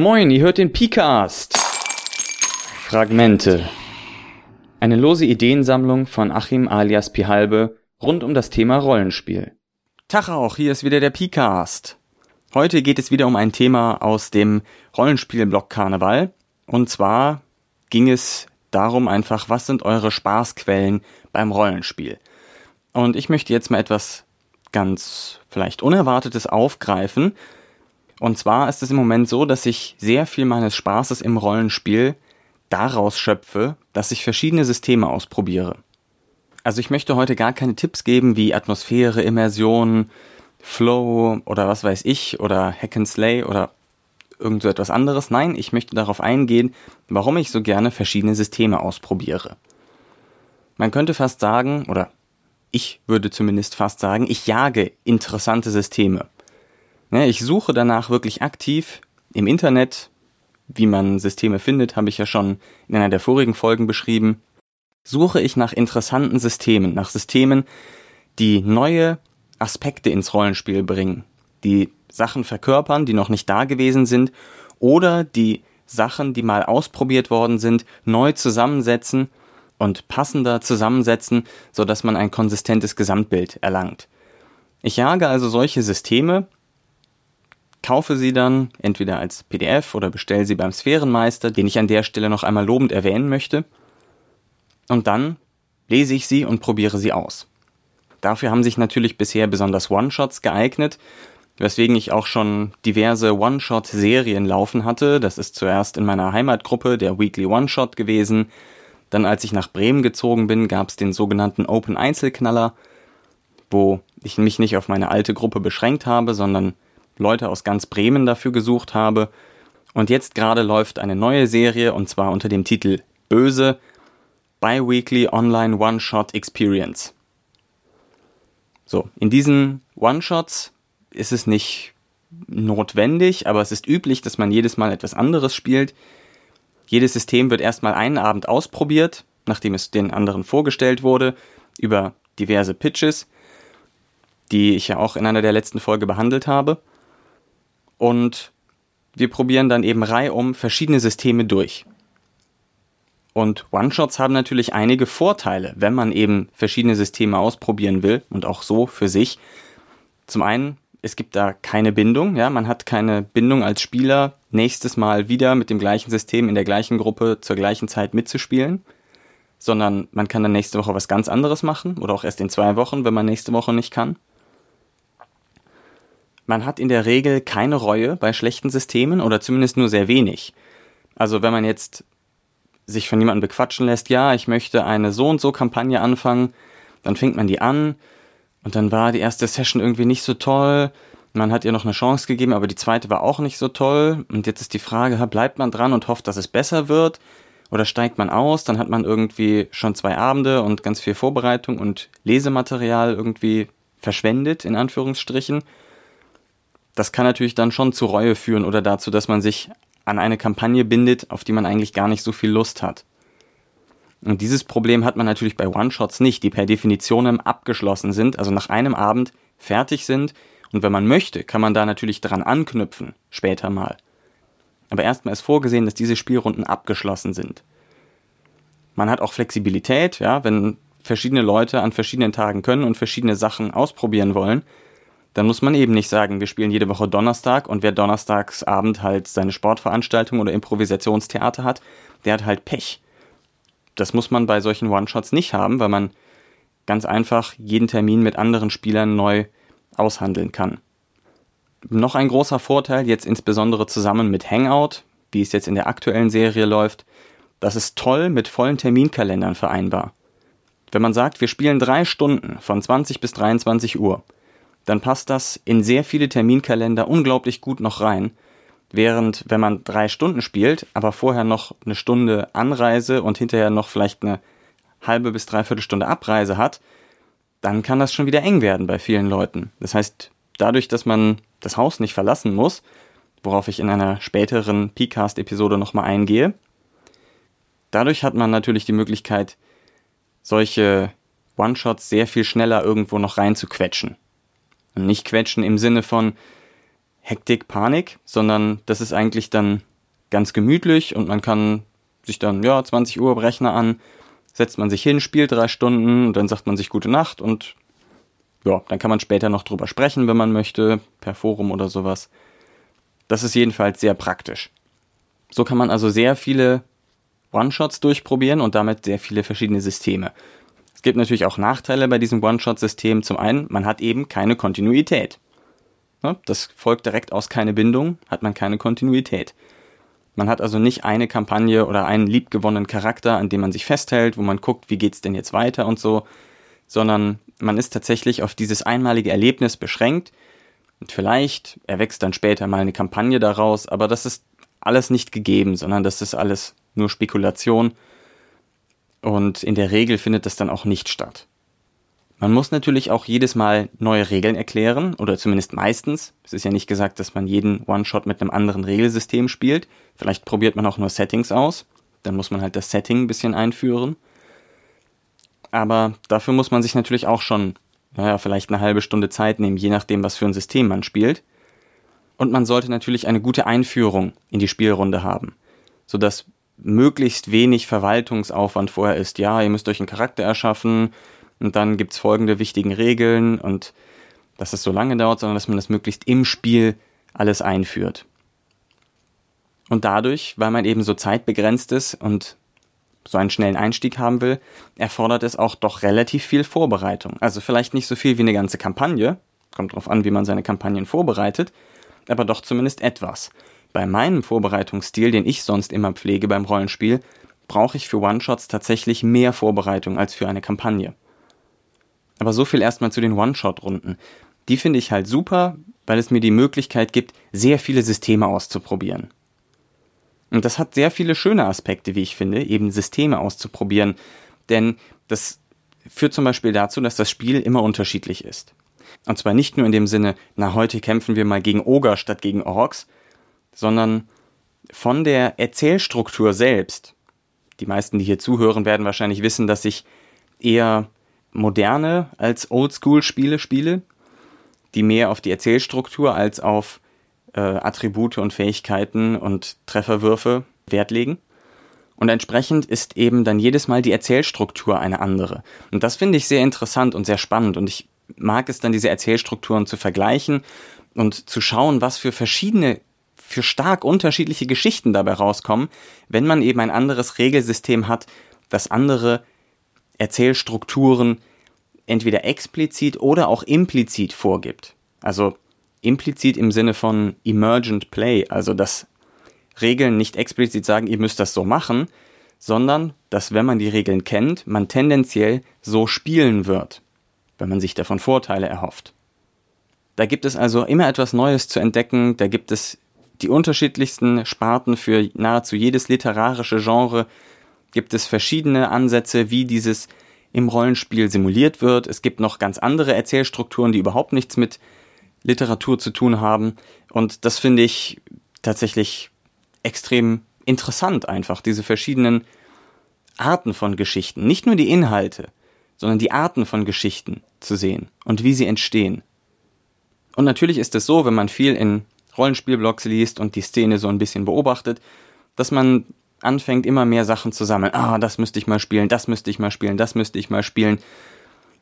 Moin, ihr hört den Picast. Fragmente. Eine lose Ideensammlung von Achim alias Pihalbe rund um das Thema Rollenspiel. Tag auch, hier ist wieder der Picast. Heute geht es wieder um ein Thema aus dem Rollenspielblock Karneval. Und zwar ging es darum einfach, was sind eure Spaßquellen beim Rollenspiel? Und ich möchte jetzt mal etwas ganz vielleicht Unerwartetes aufgreifen. Und zwar ist es im Moment so, dass ich sehr viel meines Spaßes im Rollenspiel daraus schöpfe, dass ich verschiedene Systeme ausprobiere. Also ich möchte heute gar keine Tipps geben wie Atmosphäre, Immersion, Flow oder was weiß ich oder Hack and Slay oder irgend so etwas anderes. Nein, ich möchte darauf eingehen, warum ich so gerne verschiedene Systeme ausprobiere. Man könnte fast sagen, oder ich würde zumindest fast sagen, ich jage interessante Systeme. Ich suche danach wirklich aktiv im Internet, wie man Systeme findet, habe ich ja schon in einer der vorigen Folgen beschrieben, suche ich nach interessanten Systemen, nach Systemen, die neue Aspekte ins Rollenspiel bringen, die Sachen verkörpern, die noch nicht da gewesen sind, oder die Sachen, die mal ausprobiert worden sind, neu zusammensetzen und passender zusammensetzen, so dass man ein konsistentes Gesamtbild erlangt. Ich jage also solche Systeme, kaufe sie dann entweder als PDF oder bestelle sie beim Sphärenmeister, den ich an der Stelle noch einmal lobend erwähnen möchte, und dann lese ich sie und probiere sie aus. Dafür haben sich natürlich bisher besonders One-Shots geeignet, weswegen ich auch schon diverse One-Shot-Serien laufen hatte. Das ist zuerst in meiner Heimatgruppe der Weekly One-Shot gewesen, dann als ich nach Bremen gezogen bin, gab es den sogenannten Open Einzelknaller, wo ich mich nicht auf meine alte Gruppe beschränkt habe, sondern Leute aus ganz Bremen dafür gesucht habe. Und jetzt gerade läuft eine neue Serie und zwar unter dem Titel Böse Biweekly Online One-Shot Experience. So, in diesen One-Shots ist es nicht notwendig, aber es ist üblich, dass man jedes Mal etwas anderes spielt. Jedes System wird erstmal einen Abend ausprobiert, nachdem es den anderen vorgestellt wurde, über diverse Pitches, die ich ja auch in einer der letzten Folge behandelt habe. Und wir probieren dann eben reihum verschiedene Systeme durch. Und One-Shots haben natürlich einige Vorteile, wenn man eben verschiedene Systeme ausprobieren will und auch so für sich. Zum einen es gibt da keine Bindung, ja, man hat keine Bindung als Spieler, nächstes Mal wieder mit dem gleichen System in der gleichen Gruppe zur gleichen Zeit mitzuspielen, sondern man kann dann nächste Woche was ganz anderes machen oder auch erst in zwei Wochen, wenn man nächste Woche nicht kann. Man hat in der Regel keine Reue bei schlechten Systemen oder zumindest nur sehr wenig. Also wenn man jetzt sich von jemandem bequatschen lässt, ja, ich möchte eine so und so Kampagne anfangen, dann fängt man die an, und dann war die erste Session irgendwie nicht so toll. Man hat ihr noch eine Chance gegeben, aber die zweite war auch nicht so toll. Und jetzt ist die Frage, bleibt man dran und hofft, dass es besser wird? Oder steigt man aus? Dann hat man irgendwie schon zwei Abende und ganz viel Vorbereitung und Lesematerial irgendwie verschwendet, in Anführungsstrichen. Das kann natürlich dann schon zu Reue führen oder dazu, dass man sich an eine Kampagne bindet, auf die man eigentlich gar nicht so viel Lust hat. Und dieses Problem hat man natürlich bei One-Shots nicht, die per Definition abgeschlossen sind, also nach einem Abend fertig sind. Und wenn man möchte, kann man da natürlich dran anknüpfen, später mal. Aber erstmal ist vorgesehen, dass diese Spielrunden abgeschlossen sind. Man hat auch Flexibilität, ja, wenn verschiedene Leute an verschiedenen Tagen können und verschiedene Sachen ausprobieren wollen, dann muss man eben nicht sagen, wir spielen jede Woche Donnerstag und wer Donnerstagsabend halt seine Sportveranstaltung oder Improvisationstheater hat, der hat halt Pech. Das muss man bei solchen One-Shots nicht haben, weil man ganz einfach jeden Termin mit anderen Spielern neu aushandeln kann. Noch ein großer Vorteil, jetzt insbesondere zusammen mit Hangout, wie es jetzt in der aktuellen Serie läuft, das ist toll mit vollen Terminkalendern vereinbar. Wenn man sagt, wir spielen drei Stunden von 20 bis 23 Uhr, dann passt das in sehr viele Terminkalender unglaublich gut noch rein Während, wenn man drei Stunden spielt, aber vorher noch eine Stunde Anreise und hinterher noch vielleicht eine halbe bis dreiviertel Stunde Abreise hat, dann kann das schon wieder eng werden bei vielen Leuten. Das heißt, dadurch, dass man das Haus nicht verlassen muss, worauf ich in einer späteren PCAST-Episode nochmal eingehe, dadurch hat man natürlich die Möglichkeit, solche One-Shots sehr viel schneller irgendwo noch reinzuquetschen. Nicht quetschen im Sinne von, Hektik, Panik, sondern das ist eigentlich dann ganz gemütlich und man kann sich dann, ja, 20 Uhr Rechner an, setzt man sich hin, spielt drei Stunden und dann sagt man sich gute Nacht und ja, dann kann man später noch drüber sprechen, wenn man möchte, per Forum oder sowas. Das ist jedenfalls sehr praktisch. So kann man also sehr viele One-Shots durchprobieren und damit sehr viele verschiedene Systeme. Es gibt natürlich auch Nachteile bei diesem One-Shot-System. Zum einen, man hat eben keine Kontinuität. Das folgt direkt aus keine Bindung, hat man keine Kontinuität. Man hat also nicht eine Kampagne oder einen liebgewonnenen Charakter, an dem man sich festhält, wo man guckt, wie geht's denn jetzt weiter und so, sondern man ist tatsächlich auf dieses einmalige Erlebnis beschränkt. Und vielleicht erwächst dann später mal eine Kampagne daraus, aber das ist alles nicht gegeben, sondern das ist alles nur Spekulation. Und in der Regel findet das dann auch nicht statt. Man muss natürlich auch jedes Mal neue Regeln erklären, oder zumindest meistens. Es ist ja nicht gesagt, dass man jeden One-Shot mit einem anderen Regelsystem spielt. Vielleicht probiert man auch nur Settings aus. Dann muss man halt das Setting ein bisschen einführen. Aber dafür muss man sich natürlich auch schon, naja, vielleicht eine halbe Stunde Zeit nehmen, je nachdem, was für ein System man spielt. Und man sollte natürlich eine gute Einführung in die Spielrunde haben, sodass möglichst wenig Verwaltungsaufwand vorher ist. Ja, ihr müsst euch einen Charakter erschaffen, und dann gibt's folgende wichtigen Regeln und dass es so lange dauert, sondern dass man das möglichst im Spiel alles einführt. Und dadurch, weil man eben so zeitbegrenzt ist und so einen schnellen Einstieg haben will, erfordert es auch doch relativ viel Vorbereitung. Also vielleicht nicht so viel wie eine ganze Kampagne, kommt drauf an, wie man seine Kampagnen vorbereitet, aber doch zumindest etwas. Bei meinem Vorbereitungsstil, den ich sonst immer pflege beim Rollenspiel, brauche ich für One-Shots tatsächlich mehr Vorbereitung als für eine Kampagne. Aber so viel erstmal zu den One-Shot-Runden. Die finde ich halt super, weil es mir die Möglichkeit gibt, sehr viele Systeme auszuprobieren. Und das hat sehr viele schöne Aspekte, wie ich finde, eben Systeme auszuprobieren. Denn das führt zum Beispiel dazu, dass das Spiel immer unterschiedlich ist. Und zwar nicht nur in dem Sinne, na heute kämpfen wir mal gegen Oger statt gegen Orks, sondern von der Erzählstruktur selbst. Die meisten, die hier zuhören, werden wahrscheinlich wissen, dass ich eher moderne als Oldschool-Spiele spiele, die mehr auf die Erzählstruktur als auf äh, Attribute und Fähigkeiten und Trefferwürfe Wert legen. Und entsprechend ist eben dann jedes Mal die Erzählstruktur eine andere. Und das finde ich sehr interessant und sehr spannend. Und ich mag es dann, diese Erzählstrukturen zu vergleichen und zu schauen, was für verschiedene, für stark unterschiedliche Geschichten dabei rauskommen, wenn man eben ein anderes Regelsystem hat, das andere Erzählstrukturen entweder explizit oder auch implizit vorgibt. Also implizit im Sinne von emergent play, also dass Regeln nicht explizit sagen, ihr müsst das so machen, sondern dass wenn man die Regeln kennt, man tendenziell so spielen wird, wenn man sich davon Vorteile erhofft. Da gibt es also immer etwas Neues zu entdecken, da gibt es die unterschiedlichsten Sparten für nahezu jedes literarische Genre, gibt es verschiedene Ansätze, wie dieses im Rollenspiel simuliert wird. Es gibt noch ganz andere Erzählstrukturen, die überhaupt nichts mit Literatur zu tun haben. Und das finde ich tatsächlich extrem interessant einfach, diese verschiedenen Arten von Geschichten. Nicht nur die Inhalte, sondern die Arten von Geschichten zu sehen und wie sie entstehen. Und natürlich ist es so, wenn man viel in Rollenspielblogs liest und die Szene so ein bisschen beobachtet, dass man anfängt, immer mehr Sachen zu sammeln. Ah, das müsste ich mal spielen, das müsste ich mal spielen, das müsste ich mal spielen.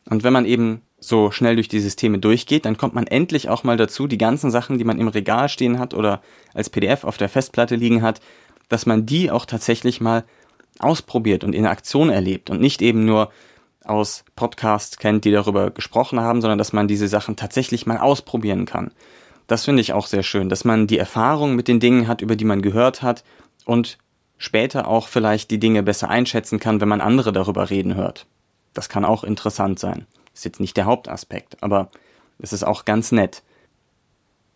Und wenn man eben so schnell durch die Systeme durchgeht, dann kommt man endlich auch mal dazu, die ganzen Sachen, die man im Regal stehen hat oder als PDF auf der Festplatte liegen hat, dass man die auch tatsächlich mal ausprobiert und in Aktion erlebt und nicht eben nur aus Podcasts kennt, die darüber gesprochen haben, sondern dass man diese Sachen tatsächlich mal ausprobieren kann. Das finde ich auch sehr schön, dass man die Erfahrung mit den Dingen hat, über die man gehört hat und später auch vielleicht die Dinge besser einschätzen kann, wenn man andere darüber reden hört. Das kann auch interessant sein. Ist jetzt nicht der Hauptaspekt, aber es ist auch ganz nett.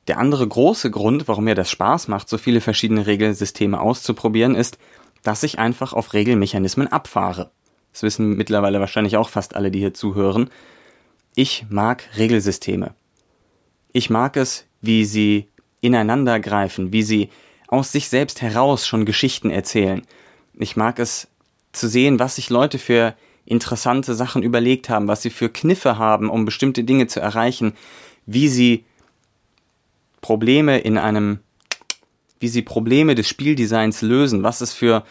Der andere große Grund, warum mir das Spaß macht, so viele verschiedene Regelsysteme auszuprobieren, ist, dass ich einfach auf Regelmechanismen abfahre. Das wissen mittlerweile wahrscheinlich auch fast alle, die hier zuhören. Ich mag Regelsysteme. Ich mag es, wie sie ineinander greifen, wie sie aus sich selbst heraus schon Geschichten erzählen. Ich mag es zu sehen, was sich Leute für interessante Sachen überlegt haben, was sie für Kniffe haben, um bestimmte Dinge zu erreichen, wie sie Probleme in einem, wie sie Probleme des Spieldesigns lösen, was es für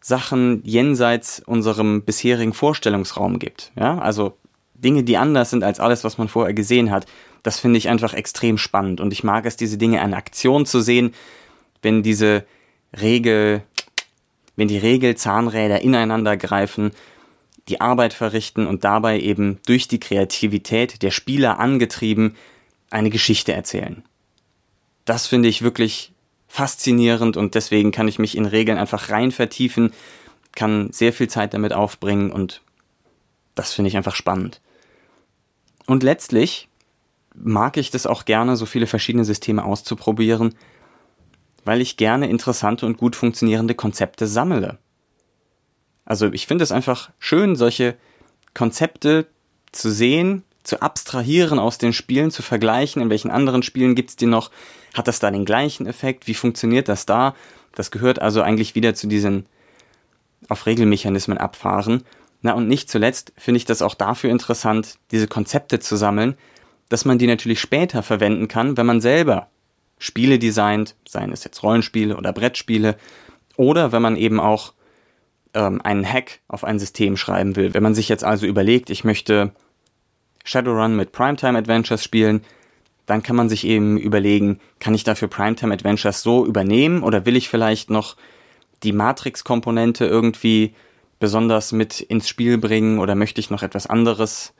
Sachen jenseits unserem bisherigen Vorstellungsraum gibt. Ja, also Dinge, die anders sind als alles, was man vorher gesehen hat. Das finde ich einfach extrem spannend und ich mag es, diese Dinge in Aktion zu sehen, wenn diese Regel, wenn die Regelzahnräder ineinander greifen, die Arbeit verrichten und dabei eben durch die Kreativität der Spieler angetrieben eine Geschichte erzählen. Das finde ich wirklich faszinierend und deswegen kann ich mich in Regeln einfach rein vertiefen, kann sehr viel Zeit damit aufbringen und das finde ich einfach spannend. Und letztlich mag ich das auch gerne, so viele verschiedene Systeme auszuprobieren, weil ich gerne interessante und gut funktionierende Konzepte sammle. Also ich finde es einfach schön, solche Konzepte zu sehen, zu abstrahieren aus den Spielen, zu vergleichen, in welchen anderen Spielen gibt's die noch, hat das da den gleichen Effekt, wie funktioniert das da? Das gehört also eigentlich wieder zu diesen auf Regelmechanismen abfahren. Na und nicht zuletzt finde ich das auch dafür interessant, diese Konzepte zu sammeln, dass man die natürlich später verwenden kann, wenn man selber Spiele designt, seien es jetzt Rollenspiele oder Brettspiele, oder wenn man eben auch ähm, einen Hack auf ein System schreiben will. Wenn man sich jetzt also überlegt, ich möchte Shadowrun mit Primetime Adventures spielen, dann kann man sich eben überlegen, kann ich dafür Primetime Adventures so übernehmen oder will ich vielleicht noch die Matrix-Komponente irgendwie besonders mit ins Spiel bringen oder möchte ich noch etwas anderes?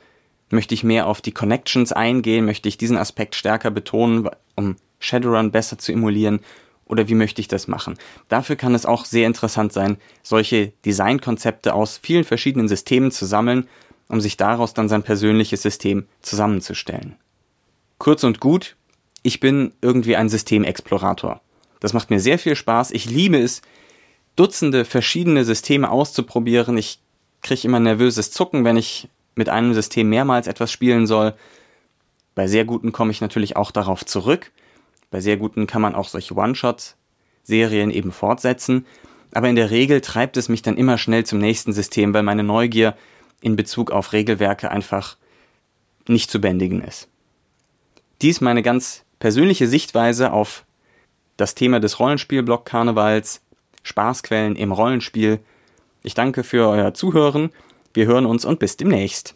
Möchte ich mehr auf die Connections eingehen? Möchte ich diesen Aspekt stärker betonen, um Shadowrun besser zu emulieren? Oder wie möchte ich das machen? Dafür kann es auch sehr interessant sein, solche Designkonzepte aus vielen verschiedenen Systemen zu sammeln, um sich daraus dann sein persönliches System zusammenzustellen. Kurz und gut, ich bin irgendwie ein Systemexplorator. Das macht mir sehr viel Spaß. Ich liebe es, Dutzende verschiedene Systeme auszuprobieren. Ich kriege immer nervöses Zucken, wenn ich mit einem System mehrmals etwas spielen soll. Bei sehr guten komme ich natürlich auch darauf zurück. Bei sehr guten kann man auch solche One-Shot-Serien eben fortsetzen. Aber in der Regel treibt es mich dann immer schnell zum nächsten System, weil meine Neugier in Bezug auf Regelwerke einfach nicht zu bändigen ist. Dies meine ganz persönliche Sichtweise auf das Thema des Rollenspielblock-Karnevals, Spaßquellen im Rollenspiel. Ich danke für euer Zuhören. Wir hören uns und bis demnächst.